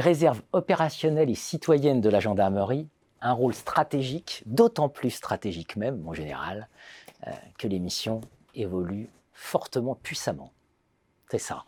les réserves opérationnelles et citoyennes de la gendarmerie, un rôle stratégique, d'autant plus stratégique même, en général, euh, que les missions évoluent fortement, puissamment. C'est ça.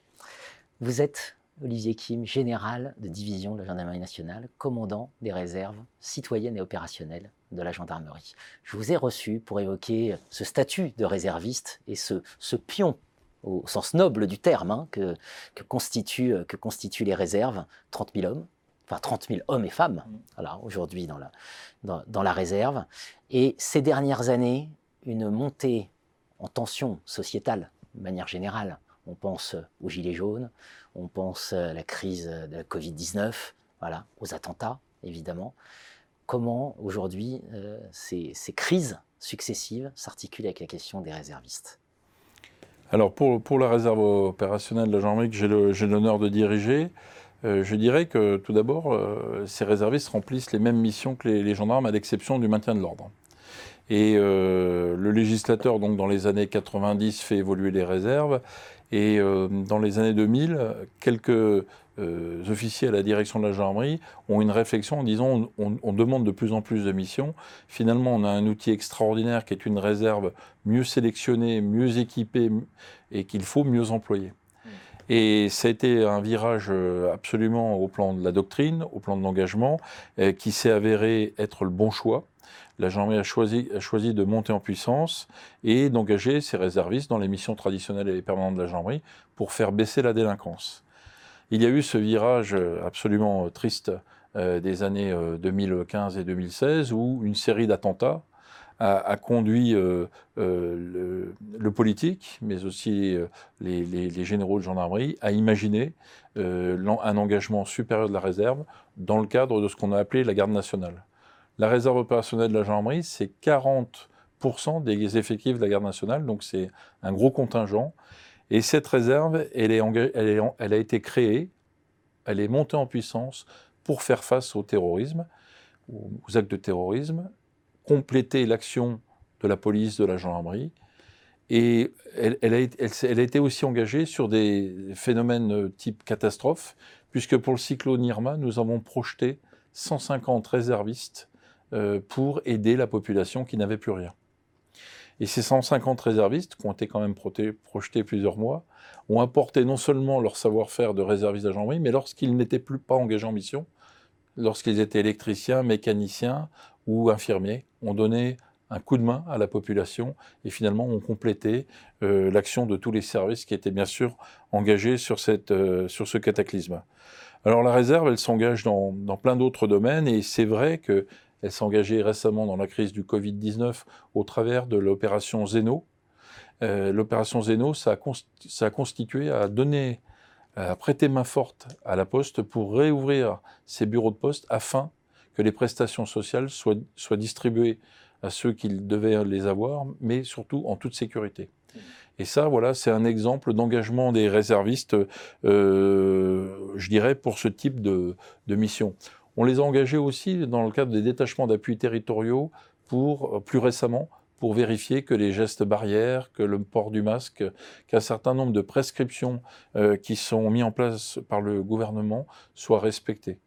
Vous êtes Olivier Kim, général de division de la gendarmerie nationale, commandant des réserves citoyennes et opérationnelles de la gendarmerie. Je vous ai reçu pour évoquer ce statut de réserviste et ce, ce pion au sens noble du terme, hein, que, que, constituent, que constituent les réserves, 30 000 hommes, enfin 30 000 hommes et femmes, voilà, aujourd'hui dans la, dans, dans la réserve. Et ces dernières années, une montée en tension sociétale, de manière générale. On pense aux Gilets jaunes, on pense à la crise de la Covid-19, voilà, aux attentats, évidemment. Comment, aujourd'hui, euh, ces, ces crises successives s'articulent avec la question des réservistes? Alors pour, pour, la réserve opérationnelle de la gendarmerie que j'ai l'honneur de diriger, euh, je dirais que tout d'abord, euh, ces réservistes remplissent les mêmes missions que les, les gendarmes, à l'exception du maintien de l'ordre. Et euh, le législateur, donc dans les années 90, fait évoluer les réserves. Et euh, dans les années 2000, quelques euh, officiers à la direction de la gendarmerie ont une réflexion en disant on, on, demande de plus en plus de missions. Finalement, on a un outil extraordinaire qui est une réserve mieux sélectionnée, mieux équipée et qu'il faut mieux employer. Et ça a été un virage absolument au plan de la doctrine, au plan de l'engagement, qui s'est avéré être le bon choix la gendarmerie a choisi, a choisi, de monter en puissance et d'engager ses réservistes dans les missions traditionnelles et permanentes de la gendarmerie pour faire baisser la délinquance. Il y a eu ce virage absolument triste euh, des années 2015 euh, et 2016 où une série d'attentats a, conduit euh, euh, le, politique, mais aussi euh, les, généraux de gendarmerie, à imaginer un engagement supérieur de la réserve dans le cadre de ce qu'on a appelé la garde nationale. La réserve opérationnelle de la gendarmerie, c'est 40% des effectifs de la garde nationale, donc c'est un gros contingent. Et cette réserve, elle a été créée, elle est montée en puissance pour faire face au terrorisme, aux actes de terrorisme, compléter l'action de la police, de la gendarmerie. Et elle, a, été aussi engagée sur des phénomènes type catastrophe, puisque pour le cyclone Irma, nous avons projeté 150 réservistes euh, pour aider la population qui n'avait plus rien. Et ces 150 réservistes, qui ont été quand même projetés plusieurs mois, ont apporté non seulement leur savoir-faire de réservistes de mais lorsqu'ils n'étaient plus pas engagés en mission, lorsqu'ils étaient électriciens, mécaniciens ou infirmiers, ont donné un coup de main à la population et finalement ont complété euh, l'action de tous les services qui étaient bien sûr engagés sur, cette, euh, sur ce cataclysme. Alors la réserve, elle s'engage dans, plein d'autres domaines et c'est vrai que elle s'est engagée récemment dans la crise du Covid-19 au travers de l'opération Zeno. Euh, l'opération Zeno, ça a, a, constitué à donner, à prêter main forte à la Poste pour réouvrir ses bureaux de poste afin que les prestations sociales soient, distribuées à ceux qui devaient les avoir, mais surtout en toute sécurité. Et ça, voilà, c'est un exemple d'engagement des réservistes, euh, je dirais, pour ce type de, mission. On les a engagés aussi dans le cadre des détachements d'appui territoriaux pour, plus récemment, pour vérifier que les gestes barrières, que le port du masque, qu'un certain nombre de prescriptions euh, qui sont mis en place par le gouvernement soient respectés.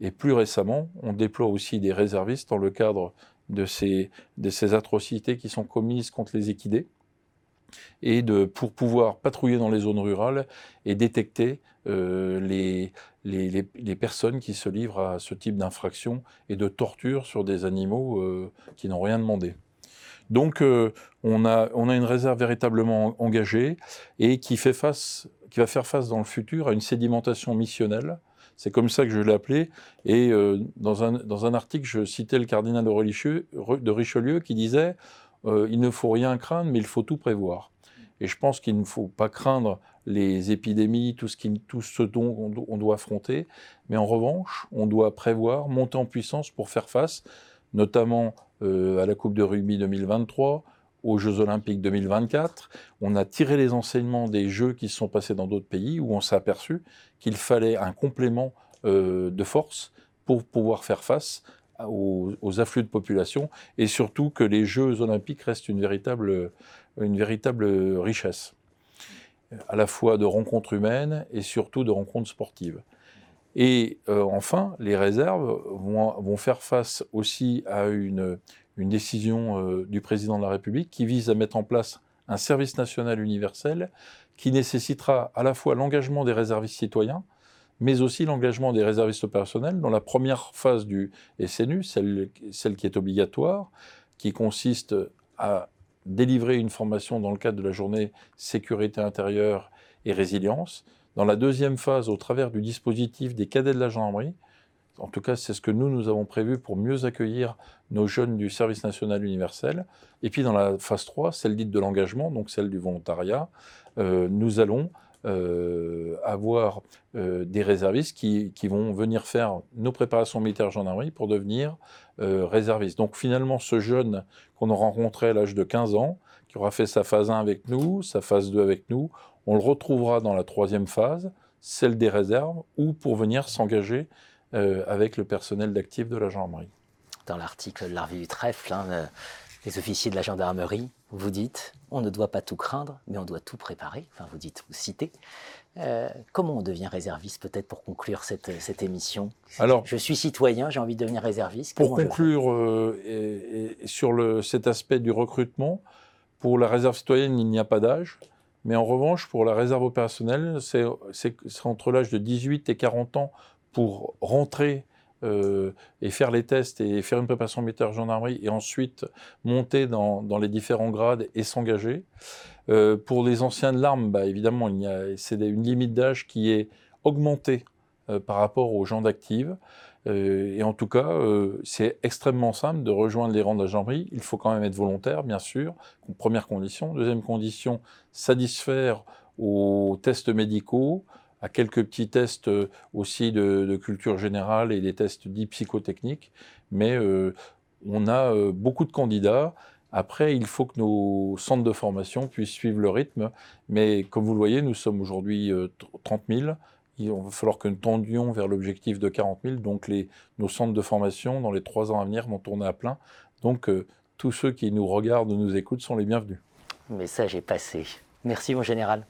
Et plus récemment, on déploie aussi des réservistes dans le cadre de ces, atrocités qui sont commises contre les équidés et de, pour pouvoir patrouiller dans les zones rurales et détecter euh, les, personnes qui se livrent à ce type d'infraction et de torture sur des animaux euh, qui n'ont rien demandé. Donc euh, on, a, on a une réserve véritablement engagée et qui, fait face, qui va faire face dans le futur à une sédimentation missionnelle. C'est comme ça que je l'ai appelé. Et euh, dans, un, dans un article, je citais le cardinal de Richelieu, qui disait euh, Il ne faut rien craindre, mais il faut tout prévoir. Et je pense qu'il ne faut pas craindre les épidémies, tout ce, qui, tout ce dont on, doit affronter, mais en revanche, on doit prévoir, monter en puissance pour faire face, notamment euh, à la Coupe de rugby 2023, aux Jeux Olympiques 2024. On a tiré les enseignements des Jeux qui se sont passés dans d'autres pays où on s'est aperçu qu'il fallait un complément euh, de force pour pouvoir faire face aux, afflux de population et surtout que les Jeux Olympiques restent une véritable, une véritable richesse, à la fois de rencontres humaines et surtout de rencontres sportives. Et enfin, les réserves vont, faire face aussi à une, une décision du président de la République qui vise à mettre en place un service national universel qui nécessitera à la fois l'engagement des réservistes citoyens, mais aussi l'engagement des réservistes opérationnels dans la première phase du SNU, celle, celle qui est obligatoire, qui consiste à délivrer une formation dans le cadre de la journée sécurité intérieure et résilience. Dans la deuxième phase, au travers du dispositif des cadets de la gendarmerie, en tout cas, c'est ce que nous, nous avons prévu pour mieux accueillir nos jeunes du service national universel. Et puis dans la phase 3, celle dite de l'engagement, donc celle du volontariat, euh, nous allons euh, avoir euh, des réservistes qui, vont venir faire nos préparations militaires gendarmerie pour devenir réservistes. Donc finalement, ce jeune qu'on a rencontré à l'âge de 15 ans, qui aura fait sa phase 1 avec nous, sa phase 2 avec nous, on le retrouvera dans la troisième phase, celle des réserves, ou pour venir s'engager avec le personnel d'actif de la gendarmerie. Dans l'article de l'Arvie du Trèfle, hein, les officiers de la gendarmerie, vous dites, on ne doit pas tout craindre, mais on doit tout préparer. Enfin, vous dites, vous citez. Euh, comment on devient réserviste, peut-être pour conclure cette, cette, émission? Alors, je suis citoyen, j'ai envie de devenir réserviste. Pour conclure euh, et, sur le, cet aspect du recrutement, pour la réserve citoyenne, il n'y a pas d'âge. Mais en revanche, pour la réserve opérationnelle, c'est entre l'âge de 18 et 40 ans pour rentrer euh, et faire les tests et faire une préparation militaire gendarmerie et ensuite monter dans, les différents grades et s'engager. Euh, pour les anciens de l'arme, bah, évidemment, c'est une limite d'âge qui est augmentée euh, par rapport aux gens d'active. et en tout cas, c'est extrêmement simple de rejoindre les rangs de la gendarmerie. Il faut quand même être volontaire, bien sûr, première condition. Deuxième condition, satisfaire aux tests médicaux, à quelques petits tests euh, aussi de, culture générale et des tests dits psychotechniques, mais euh, on a euh, beaucoup de candidats. Après, il faut que nos centres de formation puissent suivre le rythme, mais comme vous le voyez, nous sommes aujourd'hui 30 000. Il va falloir que nous tendions vers l'objectif de 40 000, donc nos centres de formation, dans les trois ans à venir, vont tourner à plein. Donc, tous ceux qui nous regardent ou nous écoutent sont les bienvenus. Le message est passé. Merci, mon général.